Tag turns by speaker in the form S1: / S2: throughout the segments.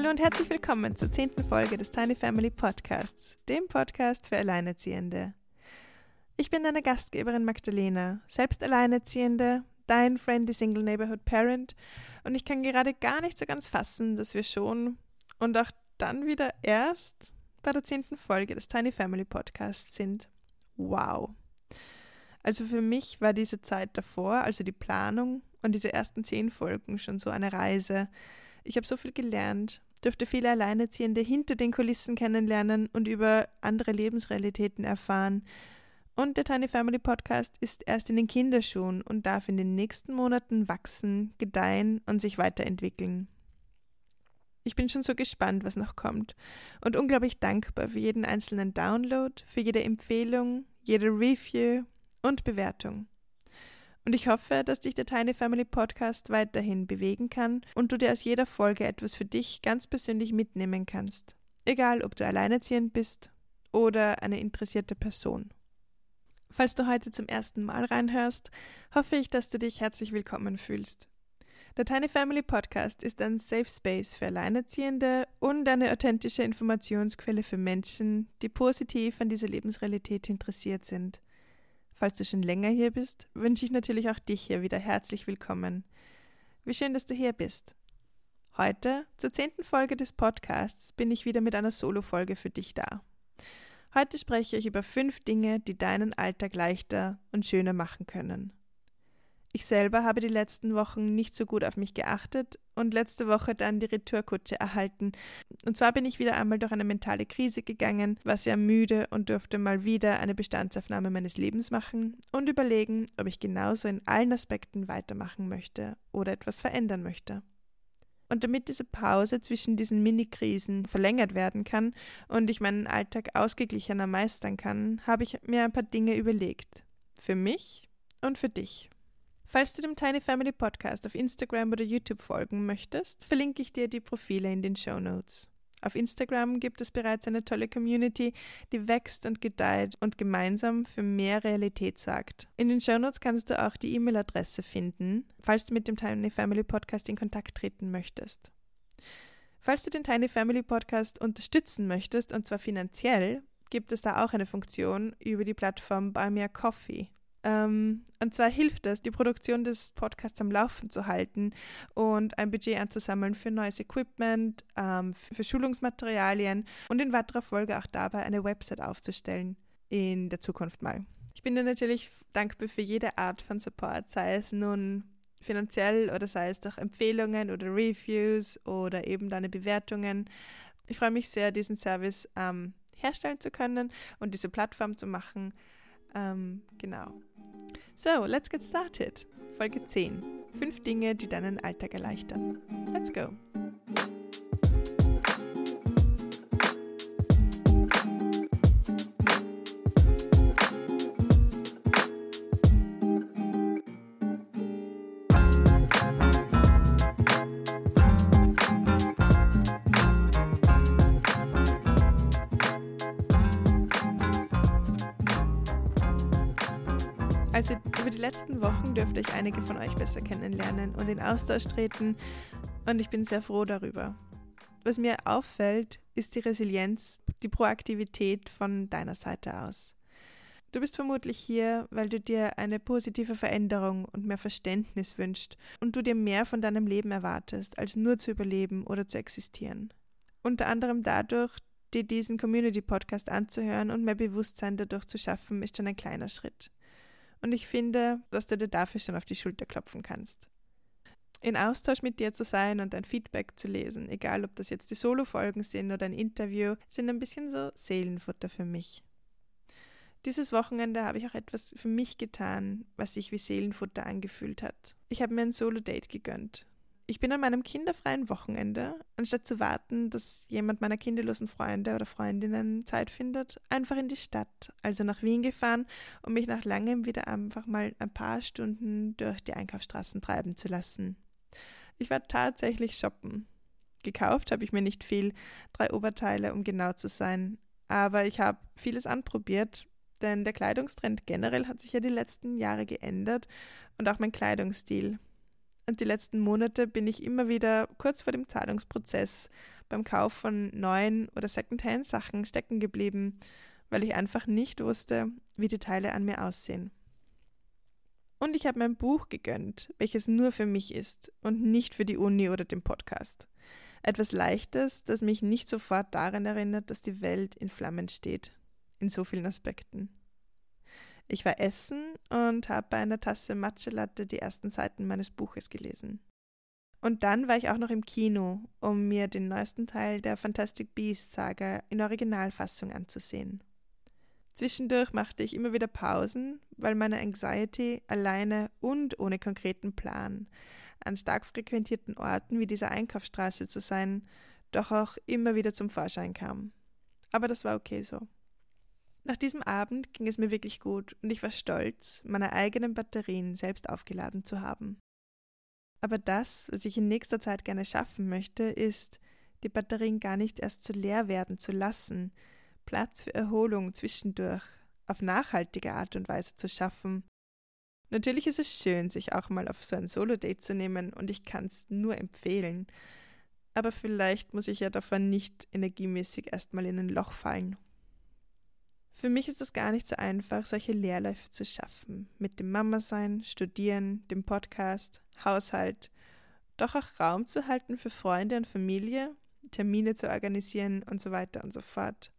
S1: Hallo und herzlich willkommen zur zehnten Folge des Tiny Family Podcasts, dem Podcast für Alleinerziehende. Ich bin deine Gastgeberin Magdalena, selbst Alleinerziehende, dein Friendly Single Neighborhood Parent und ich kann gerade gar nicht so ganz fassen, dass wir schon und auch dann wieder erst bei der zehnten Folge des Tiny Family Podcasts sind. Wow. Also für mich war diese Zeit davor, also die Planung und diese ersten zehn Folgen schon so eine Reise. Ich habe so viel gelernt, dürfte viele Alleinerziehende hinter den Kulissen kennenlernen und über andere Lebensrealitäten erfahren. Und der Tiny Family Podcast ist erst in den Kinderschuhen und darf in den nächsten Monaten wachsen, gedeihen und sich weiterentwickeln. Ich bin schon so gespannt, was noch kommt und unglaublich dankbar für jeden einzelnen Download, für jede Empfehlung, jede Review und Bewertung. Und ich hoffe, dass dich der Tiny Family Podcast weiterhin bewegen kann und du dir aus jeder Folge etwas für dich ganz persönlich mitnehmen kannst. Egal, ob du alleinerziehend bist oder eine interessierte Person. Falls du heute zum ersten Mal reinhörst, hoffe ich, dass du dich herzlich willkommen fühlst. Der Tiny Family Podcast ist ein Safe Space für Alleinerziehende und eine authentische Informationsquelle für Menschen, die positiv an dieser Lebensrealität interessiert sind. Falls du schon länger hier bist, wünsche ich natürlich auch dich hier wieder herzlich willkommen. Wie schön, dass du hier bist. Heute, zur zehnten Folge des Podcasts, bin ich wieder mit einer Solo-Folge für dich da. Heute spreche ich über fünf Dinge, die deinen Alltag leichter und schöner machen können. Ich selber habe die letzten Wochen nicht so gut auf mich geachtet und letzte Woche dann die Retourkutsche erhalten. Und zwar bin ich wieder einmal durch eine mentale Krise gegangen, war sehr müde und durfte mal wieder eine Bestandsaufnahme meines Lebens machen und überlegen, ob ich genauso in allen Aspekten weitermachen möchte oder etwas verändern möchte. Und damit diese Pause zwischen diesen Mini-Krisen verlängert werden kann und ich meinen Alltag ausgeglichener meistern kann, habe ich mir ein paar Dinge überlegt. Für mich und für dich. Falls du dem Tiny Family Podcast auf Instagram oder YouTube folgen möchtest, verlinke ich dir die Profile in den Show Notes. Auf Instagram gibt es bereits eine tolle Community, die wächst und gedeiht und gemeinsam für mehr Realität sorgt. In den Show Notes kannst du auch die E-Mail-Adresse finden, falls du mit dem Tiny Family Podcast in Kontakt treten möchtest. Falls du den Tiny Family Podcast unterstützen möchtest, und zwar finanziell, gibt es da auch eine Funktion über die Plattform Buy Me a Coffee. Ähm, und zwar hilft es, die Produktion des Podcasts am Laufen zu halten und ein Budget anzusammeln für neues Equipment, ähm, für Schulungsmaterialien und in weiterer Folge auch dabei eine Website aufzustellen in der Zukunft mal. Ich bin dir natürlich dankbar für jede Art von Support, sei es nun finanziell oder sei es durch Empfehlungen oder Reviews oder eben deine Bewertungen. Ich freue mich sehr, diesen Service ähm, herstellen zu können und diese Plattform zu machen. Ähm, genau. So, let's get started. Folge 10. Fünf Dinge, die deinen Alltag erleichtern. Let's go. Also über die letzten Wochen dürfte ich einige von euch besser kennenlernen und in Austausch treten und ich bin sehr froh darüber. Was mir auffällt, ist die Resilienz, die Proaktivität von deiner Seite aus. Du bist vermutlich hier, weil du dir eine positive Veränderung und mehr Verständnis wünschst und du dir mehr von deinem Leben erwartest, als nur zu überleben oder zu existieren. Unter anderem dadurch, dir diesen Community-Podcast anzuhören und mehr Bewusstsein dadurch zu schaffen, ist schon ein kleiner Schritt und ich finde, dass du dir dafür schon auf die Schulter klopfen kannst. In Austausch mit dir zu sein und dein Feedback zu lesen, egal ob das jetzt die Solo-Folgen sind oder ein Interview, sind ein bisschen so Seelenfutter für mich. Dieses Wochenende habe ich auch etwas für mich getan, was sich wie Seelenfutter angefühlt hat. Ich habe mir ein Solo-Date gegönnt ich bin an meinem kinderfreien Wochenende, anstatt zu warten, dass jemand meiner kinderlosen Freunde oder Freundinnen Zeit findet, einfach in die Stadt, also nach Wien gefahren, um mich nach langem wieder einfach mal ein paar Stunden durch die Einkaufsstraßen treiben zu lassen. Ich war tatsächlich shoppen. Gekauft habe ich mir nicht viel, drei Oberteile, um genau zu sein, aber ich habe vieles anprobiert, denn der Kleidungstrend generell hat sich ja die letzten Jahre geändert und auch mein Kleidungsstil. Und die letzten Monate bin ich immer wieder kurz vor dem Zahlungsprozess beim Kauf von neuen oder Secondhand-Sachen stecken geblieben, weil ich einfach nicht wusste, wie die Teile an mir aussehen. Und ich habe mir ein Buch gegönnt, welches nur für mich ist und nicht für die Uni oder den Podcast. Etwas Leichtes, das mich nicht sofort daran erinnert, dass die Welt in Flammen steht. In so vielen Aspekten. Ich war essen und habe bei einer Tasse Matcha Latte die ersten Seiten meines Buches gelesen. Und dann war ich auch noch im Kino, um mir den neuesten Teil der Fantastic Beasts Saga in Originalfassung anzusehen. Zwischendurch machte ich immer wieder Pausen, weil meine Anxiety alleine und ohne konkreten Plan an stark frequentierten Orten wie dieser Einkaufsstraße zu sein, doch auch immer wieder zum Vorschein kam. Aber das war okay so. Nach diesem Abend ging es mir wirklich gut und ich war stolz, meine eigenen Batterien selbst aufgeladen zu haben. Aber das, was ich in nächster Zeit gerne schaffen möchte, ist, die Batterien gar nicht erst zu leer werden zu lassen, Platz für Erholung zwischendurch auf nachhaltige Art und Weise zu schaffen. Natürlich ist es schön, sich auch mal auf so ein Solo-Date zu nehmen und ich kann es nur empfehlen. Aber vielleicht muss ich ja davon nicht energiemäßig erstmal in ein Loch fallen. Für mich ist es gar nicht so einfach, solche Leerläufe zu schaffen. Mit dem Mama-Sein, Studieren, dem Podcast, Haushalt. Doch auch Raum zu halten für Freunde und Familie, Termine zu organisieren und so weiter und so fort.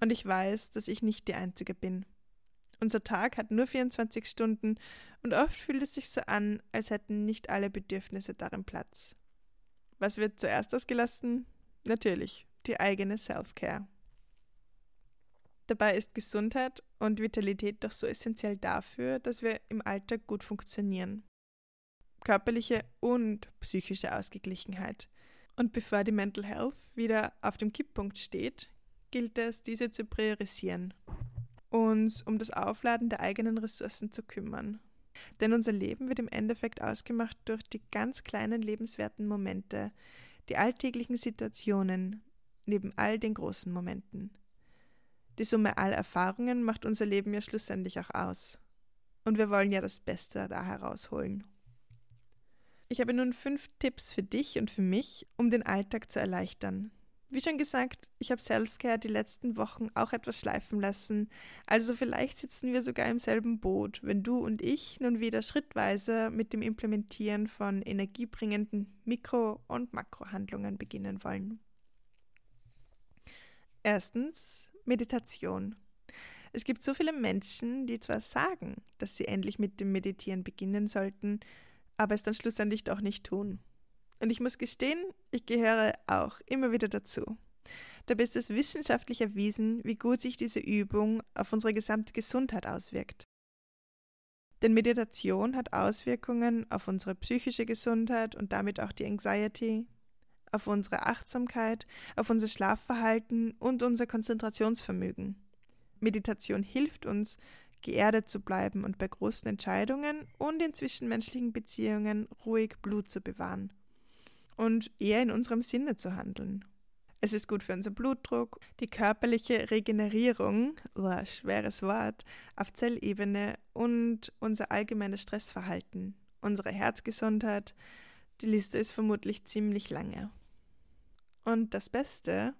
S1: Und ich weiß, dass ich nicht die Einzige bin. Unser Tag hat nur 24 Stunden und oft fühlt es sich so an, als hätten nicht alle Bedürfnisse darin Platz. Was wird zuerst ausgelassen? Natürlich, die eigene Self-Care. Dabei ist Gesundheit und Vitalität doch so essentiell dafür, dass wir im Alltag gut funktionieren. Körperliche und psychische Ausgeglichenheit. Und bevor die Mental Health wieder auf dem Kipppunkt steht, gilt es, diese zu priorisieren, uns um das Aufladen der eigenen Ressourcen zu kümmern. Denn unser Leben wird im Endeffekt ausgemacht durch die ganz kleinen lebenswerten Momente, die alltäglichen Situationen, neben all den großen Momenten. Die Summe aller Erfahrungen macht unser Leben ja schlussendlich auch aus. Und wir wollen ja das Beste da herausholen. Ich habe nun fünf Tipps für dich und für mich, um den Alltag zu erleichtern. Wie schon gesagt, ich habe Selfcare die letzten Wochen auch etwas schleifen lassen, also vielleicht sitzen wir sogar im selben Boot, wenn du und ich nun wieder schrittweise mit dem Implementieren von energiebringenden Mikro- und Makrohandlungen beginnen wollen. Erstens Meditation. Es gibt so viele Menschen, die zwar sagen, dass sie endlich mit dem Meditieren beginnen sollten, aber es dann schlussendlich doch nicht tun. Und ich muss gestehen, ich gehöre auch immer wieder dazu. Dabei ist es wissenschaftlich erwiesen, wie gut sich diese Übung auf unsere gesamte Gesundheit auswirkt. Denn Meditation hat Auswirkungen auf unsere psychische Gesundheit und damit auch die Anxiety, auf unsere Achtsamkeit, auf unser Schlafverhalten und unser Konzentrationsvermögen. Meditation hilft uns, geerdet zu bleiben und bei großen Entscheidungen und in zwischenmenschlichen Beziehungen ruhig Blut zu bewahren und eher in unserem Sinne zu handeln. Es ist gut für unseren Blutdruck, die körperliche Regenerierung, oh, schweres Wort, auf Zellebene und unser allgemeines Stressverhalten, unsere Herzgesundheit. Die Liste ist vermutlich ziemlich lange. Und das Beste,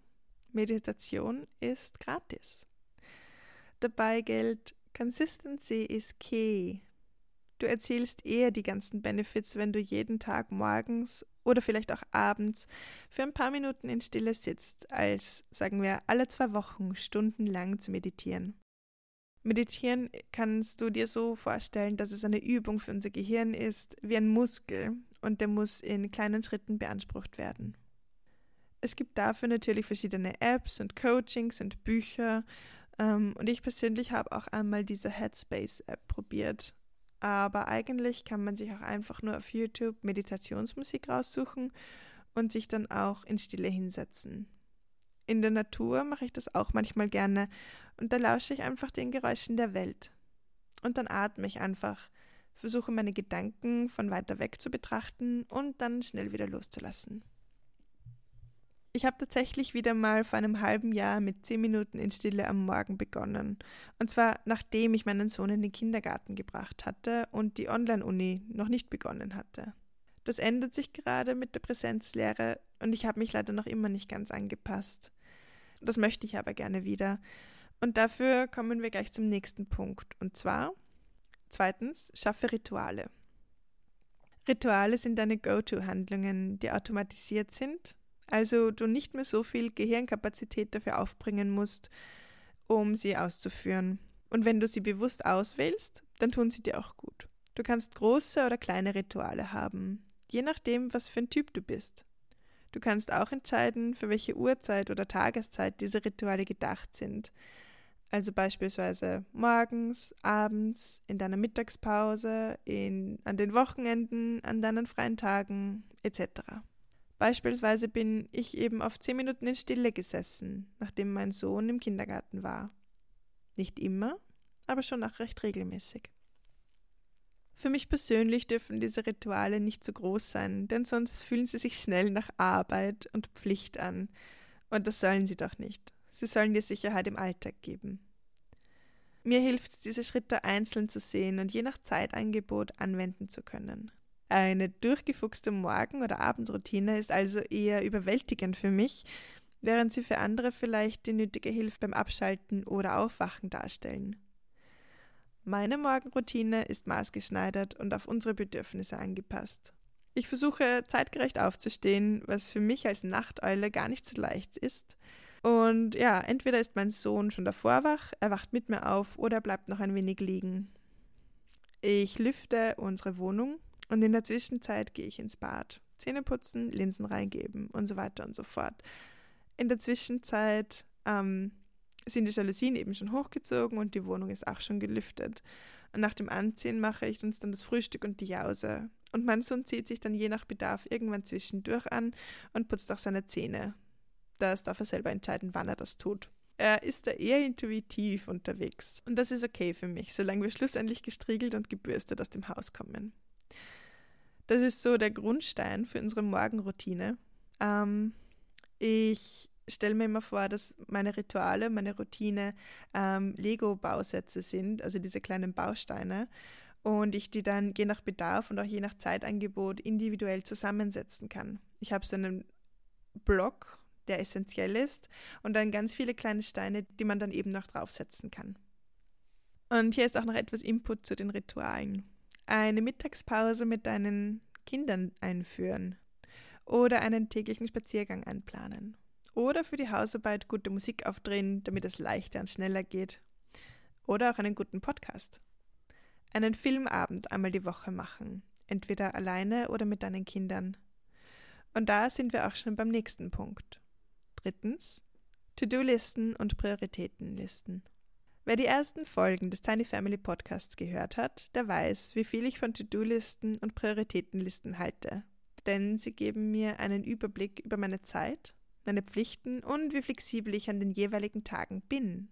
S1: Meditation ist gratis. Dabei gilt, Consistency is key. Du erzielst eher die ganzen Benefits, wenn du jeden Tag morgens oder vielleicht auch abends für ein paar Minuten in Stille sitzt, als, sagen wir, alle zwei Wochen stundenlang zu meditieren. Meditieren kannst du dir so vorstellen, dass es eine Übung für unser Gehirn ist, wie ein Muskel, und der muss in kleinen Schritten beansprucht werden. Es gibt dafür natürlich verschiedene Apps und Coachings und Bücher. Ähm, und ich persönlich habe auch einmal diese Headspace-App probiert. Aber eigentlich kann man sich auch einfach nur auf YouTube Meditationsmusik raussuchen und sich dann auch in Stille hinsetzen. In der Natur mache ich das auch manchmal gerne und da lausche ich einfach den Geräuschen der Welt. Und dann atme ich einfach, versuche meine Gedanken von weiter weg zu betrachten und dann schnell wieder loszulassen. Ich habe tatsächlich wieder mal vor einem halben Jahr mit zehn Minuten in Stille am Morgen begonnen. Und zwar nachdem ich meinen Sohn in den Kindergarten gebracht hatte und die Online-Uni noch nicht begonnen hatte. Das ändert sich gerade mit der Präsenzlehre und ich habe mich leider noch immer nicht ganz angepasst. Das möchte ich aber gerne wieder. Und dafür kommen wir gleich zum nächsten Punkt. Und zwar, zweitens, schaffe Rituale. Rituale sind deine Go-To-Handlungen, die automatisiert sind, also du nicht mehr so viel Gehirnkapazität dafür aufbringen musst, um sie auszuführen. Und wenn du sie bewusst auswählst, dann tun sie dir auch gut. Du kannst große oder kleine Rituale haben, je nachdem, was für ein Typ du bist. Du kannst auch entscheiden, für welche Uhrzeit oder Tageszeit diese Rituale gedacht sind. Also beispielsweise morgens, abends, in deiner Mittagspause, in, an den Wochenenden, an deinen freien Tagen etc. Beispielsweise bin ich eben auf zehn Minuten in Stille gesessen, nachdem mein Sohn im Kindergarten war. Nicht immer, aber schon auch recht regelmäßig. Für mich persönlich dürfen diese Rituale nicht zu groß sein, denn sonst fühlen sie sich schnell nach Arbeit und Pflicht an. Und das sollen sie doch nicht. Sie sollen dir Sicherheit im Alltag geben. Mir hilft es, diese Schritte einzeln zu sehen und je nach Zeitangebot anwenden zu können. Eine durchgefuchste Morgen- oder Abendroutine ist also eher überwältigend für mich, während sie für andere vielleicht die nötige Hilfe beim Abschalten oder Aufwachen darstellen. Meine Morgenroutine ist maßgeschneidert und auf unsere Bedürfnisse angepasst. Ich versuche zeitgerecht aufzustehen, was für mich als Nachteule gar nicht so leicht ist. Und ja, entweder ist mein Sohn schon davor wach, er wacht mit mir auf oder bleibt noch ein wenig liegen. Ich lüfte unsere Wohnung und in der Zwischenzeit gehe ich ins Bad. Zähne putzen, Linsen reingeben und so weiter und so fort. In der Zwischenzeit ähm, sind die Jalousien eben schon hochgezogen und die Wohnung ist auch schon gelüftet. Und nach dem Anziehen mache ich uns dann das Frühstück und die Jause. Und mein Sohn zieht sich dann je nach Bedarf irgendwann zwischendurch an und putzt auch seine Zähne. Das darf er selber entscheiden, wann er das tut. Er ist da eher intuitiv unterwegs. Und das ist okay für mich, solange wir schlussendlich gestriegelt und gebürstet aus dem Haus kommen. Das ist so der Grundstein für unsere Morgenroutine. Ähm, ich stelle mir immer vor, dass meine Rituale, meine Routine ähm, Lego-Bausätze sind, also diese kleinen Bausteine. Und ich die dann je nach Bedarf und auch je nach Zeitangebot individuell zusammensetzen kann. Ich habe so einen Block, der essentiell ist, und dann ganz viele kleine Steine, die man dann eben noch draufsetzen kann. Und hier ist auch noch etwas Input zu den Ritualen. Eine Mittagspause mit deinen Kindern einführen oder einen täglichen Spaziergang einplanen oder für die Hausarbeit gute Musik aufdrehen, damit es leichter und schneller geht. Oder auch einen guten Podcast. Einen Filmabend einmal die Woche machen, entweder alleine oder mit deinen Kindern. Und da sind wir auch schon beim nächsten Punkt. Drittens, To-Do-Listen und Prioritätenlisten. Wer die ersten Folgen des Tiny Family Podcasts gehört hat, der weiß, wie viel ich von To-Do-Listen und Prioritätenlisten halte. Denn sie geben mir einen Überblick über meine Zeit meine Pflichten und wie flexibel ich an den jeweiligen Tagen bin.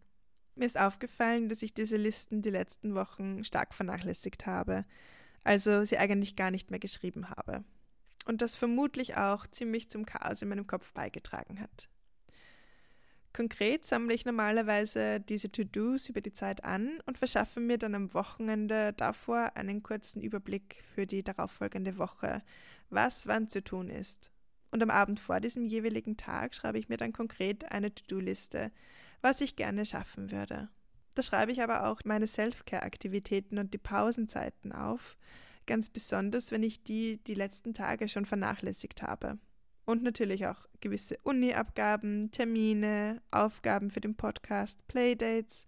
S1: Mir ist aufgefallen, dass ich diese Listen die letzten Wochen stark vernachlässigt habe, also sie eigentlich gar nicht mehr geschrieben habe. Und das vermutlich auch ziemlich zum Chaos in meinem Kopf beigetragen hat. Konkret sammle ich normalerweise diese To-Dos über die Zeit an und verschaffe mir dann am Wochenende davor einen kurzen Überblick für die darauffolgende Woche, was wann zu tun ist und am Abend vor diesem jeweiligen Tag schreibe ich mir dann konkret eine To-Do-Liste, was ich gerne schaffen würde. Da schreibe ich aber auch meine Self-Care-Aktivitäten und die Pausenzeiten auf, ganz besonders, wenn ich die die letzten Tage schon vernachlässigt habe. Und natürlich auch gewisse Uni-Abgaben, Termine, Aufgaben für den Podcast, Playdates,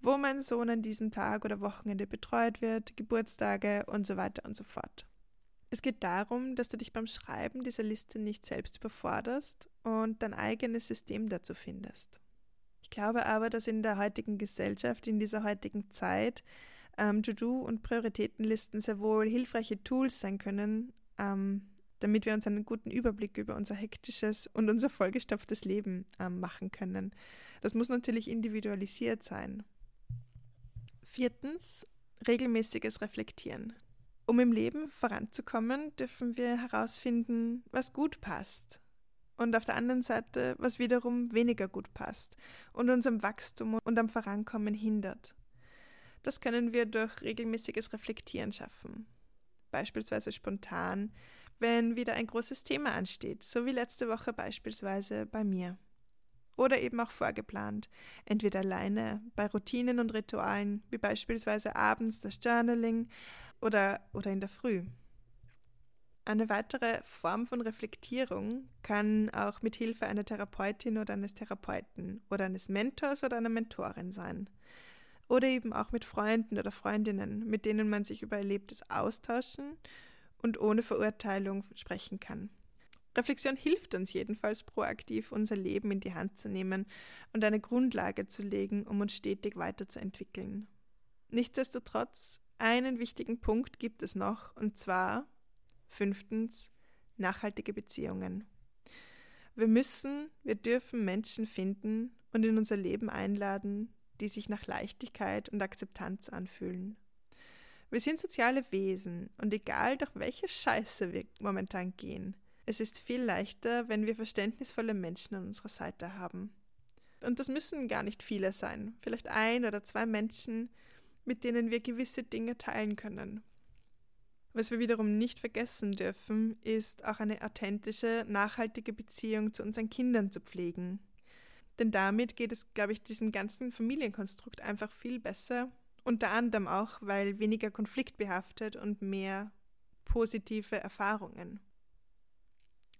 S1: wo mein Sohn an diesem Tag oder Wochenende betreut wird, Geburtstage und so weiter und so fort. Es geht darum, dass du dich beim Schreiben dieser Liste nicht selbst überforderst und dein eigenes System dazu findest. Ich glaube aber, dass in der heutigen Gesellschaft, in dieser heutigen Zeit, ähm, To-Do- und Prioritätenlisten sehr wohl hilfreiche Tools sein können, ähm, damit wir uns einen guten Überblick über unser hektisches und unser vollgestopftes Leben ähm, machen können. Das muss natürlich individualisiert sein. Viertens, regelmäßiges Reflektieren. Um im Leben voranzukommen, dürfen wir herausfinden, was gut passt. Und auf der anderen Seite, was wiederum weniger gut passt und unserem Wachstum und am Vorankommen hindert. Das können wir durch regelmäßiges Reflektieren schaffen. Beispielsweise spontan, wenn wieder ein großes Thema ansteht, so wie letzte Woche beispielsweise bei mir. Oder eben auch vorgeplant, entweder alleine bei Routinen und Ritualen, wie beispielsweise abends das Journaling oder, oder in der Früh. Eine weitere Form von Reflektierung kann auch mit Hilfe einer Therapeutin oder eines Therapeuten oder eines Mentors oder einer Mentorin sein. Oder eben auch mit Freunden oder Freundinnen, mit denen man sich über Erlebtes austauschen und ohne Verurteilung sprechen kann. Reflexion hilft uns jedenfalls proaktiv, unser Leben in die Hand zu nehmen und eine Grundlage zu legen, um uns stetig weiterzuentwickeln. Nichtsdestotrotz, einen wichtigen Punkt gibt es noch, und zwar fünftens nachhaltige Beziehungen. Wir müssen, wir dürfen Menschen finden und in unser Leben einladen, die sich nach Leichtigkeit und Akzeptanz anfühlen. Wir sind soziale Wesen und egal durch welche Scheiße wir momentan gehen, es ist viel leichter, wenn wir verständnisvolle Menschen an unserer Seite haben. Und das müssen gar nicht viele sein, vielleicht ein oder zwei Menschen, mit denen wir gewisse Dinge teilen können. Was wir wiederum nicht vergessen dürfen, ist auch eine authentische, nachhaltige Beziehung zu unseren Kindern zu pflegen. Denn damit geht es, glaube ich, diesem ganzen Familienkonstrukt einfach viel besser. Unter anderem auch, weil weniger konfliktbehaftet und mehr positive Erfahrungen.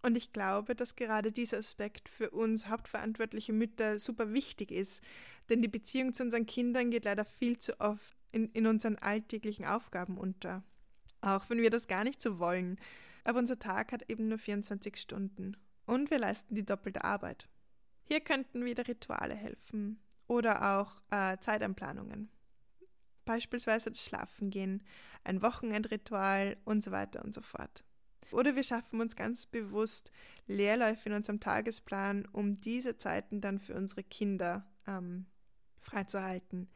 S1: Und ich glaube, dass gerade dieser Aspekt für uns hauptverantwortliche Mütter super wichtig ist, denn die Beziehung zu unseren Kindern geht leider viel zu oft in, in unseren alltäglichen Aufgaben unter. Auch wenn wir das gar nicht so wollen. Aber unser Tag hat eben nur 24 Stunden. Und wir leisten die doppelte Arbeit. Hier könnten wieder Rituale helfen oder auch äh, Zeitanplanungen. Beispielsweise das Schlafengehen, ein Wochenendritual und so weiter und so fort. Oder wir schaffen uns ganz bewusst Leerläufe in unserem Tagesplan, um diese Zeiten dann für unsere Kinder ähm, freizuhalten.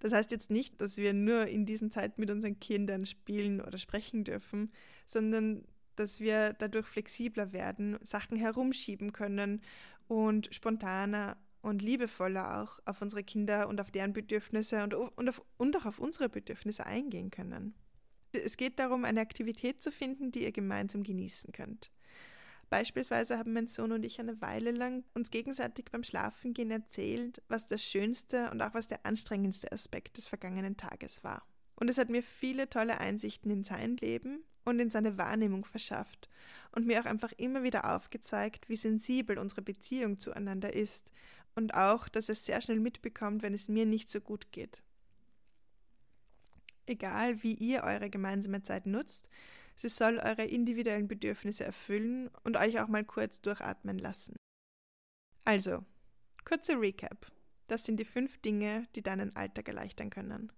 S1: Das heißt jetzt nicht, dass wir nur in diesen Zeiten mit unseren Kindern spielen oder sprechen dürfen, sondern dass wir dadurch flexibler werden, Sachen herumschieben können und spontaner und liebevoller auch auf unsere Kinder und auf deren Bedürfnisse und, und, auf, und auch auf unsere Bedürfnisse eingehen können. Es geht darum, eine Aktivität zu finden, die ihr gemeinsam genießen könnt. Beispielsweise haben mein Sohn und ich eine Weile lang uns gegenseitig beim Schlafengehen erzählt, was der schönste und auch was der anstrengendste Aspekt des vergangenen Tages war. Und es hat mir viele tolle Einsichten in sein Leben und in seine Wahrnehmung verschafft und mir auch einfach immer wieder aufgezeigt, wie sensibel unsere Beziehung zueinander ist und auch, dass es sehr schnell mitbekommt, wenn es mir nicht so gut geht. Egal wie ihr eure gemeinsame Zeit nutzt, sie soll eure individuellen Bedürfnisse erfüllen und euch auch mal kurz durchatmen lassen. Also, kurze Recap. Das sind die fünf Dinge, die deinen Alltag erleichtern können.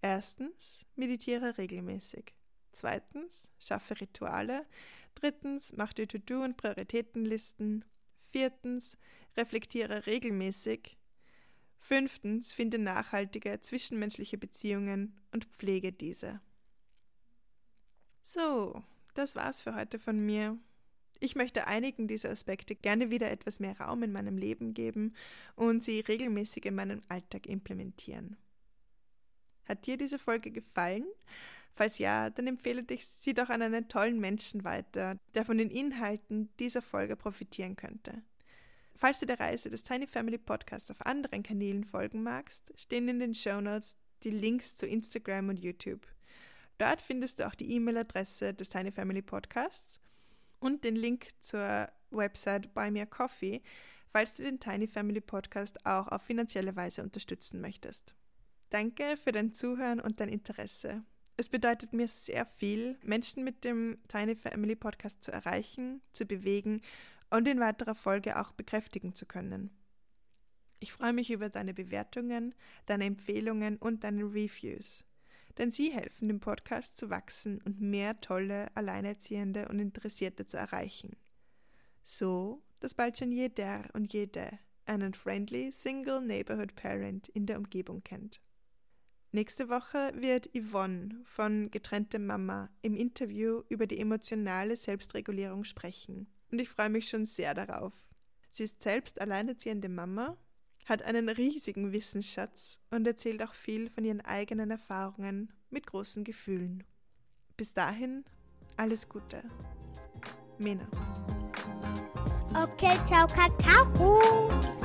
S1: Erstens, meditiere regelmäßig. Zweitens, schaffe Rituale. Drittens, mach dir To-Do- und Prioritätenlisten. Viertens, reflektiere regelmäßig. Fünftens, finde nachhaltige zwischenmenschliche Beziehungen und pflege diese. So, das war's für heute von mir. Ich möchte einigen dieser Aspekte gerne wieder etwas mehr Raum in meinem Leben geben und sie regelmäßig in meinem Alltag implementieren. Hat dir diese Folge gefallen? Falls ja, dann empfehle dich sie doch an einen tollen Menschen weiter, der von den Inhalten dieser Folge profitieren könnte. Falls du der Reise des Tiny Family Podcast auf anderen Kanälen folgen magst, stehen in den Show Notes die Links zu Instagram und YouTube. Dort findest du auch die E-Mail-Adresse des Tiny Family Podcasts und den Link zur Website Buy Me a Coffee, falls du den Tiny Family Podcast auch auf finanzielle Weise unterstützen möchtest. Danke für dein Zuhören und dein Interesse. Es bedeutet mir sehr viel, Menschen mit dem Tiny Family Podcast zu erreichen, zu bewegen und in weiterer Folge auch bekräftigen zu können. Ich freue mich über deine Bewertungen, deine Empfehlungen und deine Reviews, denn sie helfen dem Podcast zu wachsen und mehr tolle, Alleinerziehende und Interessierte zu erreichen. So, dass bald schon jeder und jede einen friendly Single Neighborhood Parent in der Umgebung kennt. Nächste Woche wird Yvonne von Getrennte Mama im Interview über die emotionale Selbstregulierung sprechen und ich freue mich schon sehr darauf. Sie ist selbst alleinerziehende Mama, hat einen riesigen Wissensschatz und erzählt auch viel von ihren eigenen Erfahrungen mit großen Gefühlen. Bis dahin, alles Gute. Mena.
S2: Okay, ciao, Kakao.